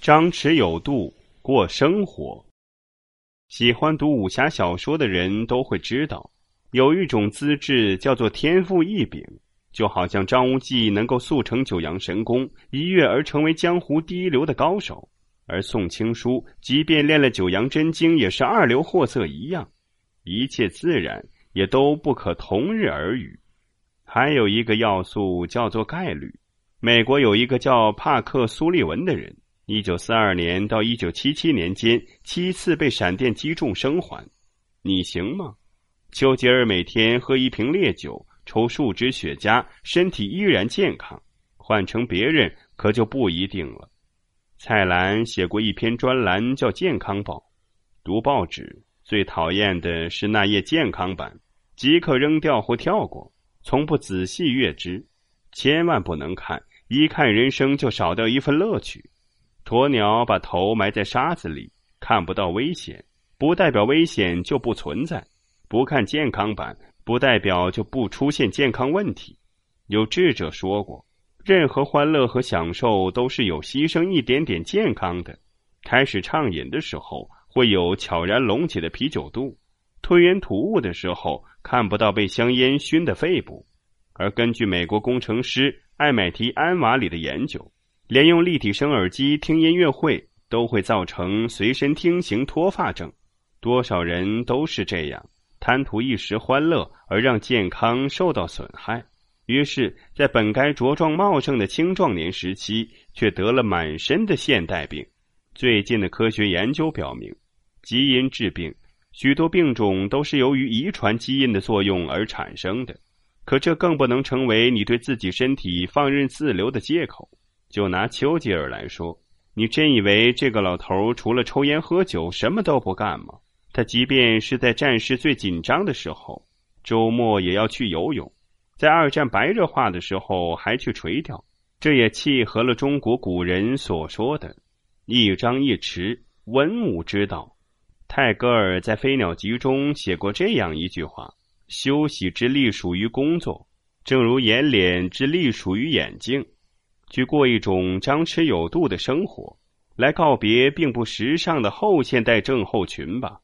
张弛有度过生活。喜欢读武侠小说的人都会知道，有一种资质叫做天赋异禀，就好像张无忌能够速成九阳神功，一跃而成为江湖第一流的高手，而宋青书即便练了九阳真经，也是二流货色一样。一切自然，也都不可同日而语。还有一个要素叫做概率。美国有一个叫帕克·苏利文的人。一九四二年到一九七七年间，七次被闪电击中生还，你行吗？丘吉尔每天喝一瓶烈酒，抽数支雪茄，身体依然健康。换成别人，可就不一定了。蔡澜写过一篇专栏，叫《健康报》。读报纸最讨厌的是那页健康版，即刻扔掉或跳过，从不仔细阅之。千万不能看，一看人生就少掉一份乐趣。鸵鸟把头埋在沙子里，看不到危险，不代表危险就不存在；不看健康版，不代表就不出现健康问题。有智者说过，任何欢乐和享受都是有牺牲一点点健康的。开始畅饮的时候，会有悄然隆起的啤酒肚；吞云吐雾的时候，看不到被香烟熏的肺部。而根据美国工程师艾买提安瓦里的研究。连用立体声耳机听音乐会都会造成随身听型脱发症，多少人都是这样，贪图一时欢乐而让健康受到损害，于是，在本该茁壮茂盛的青壮年时期，却得了满身的现代病。最近的科学研究表明，基因致病，许多病种都是由于遗传基因的作用而产生的，可这更不能成为你对自己身体放任自流的借口。就拿丘吉尔来说，你真以为这个老头除了抽烟喝酒什么都不干吗？他即便是在战事最紧张的时候，周末也要去游泳；在二战白热化的时候还去垂钓。这也契合了中国古人所说的“一张一弛，文武之道”。泰戈尔在《飞鸟集》中写过这样一句话：“休息之隶属于工作，正如眼脸之隶属于眼睛。”去过一种张弛有度的生活，来告别并不时尚的后现代症候群吧。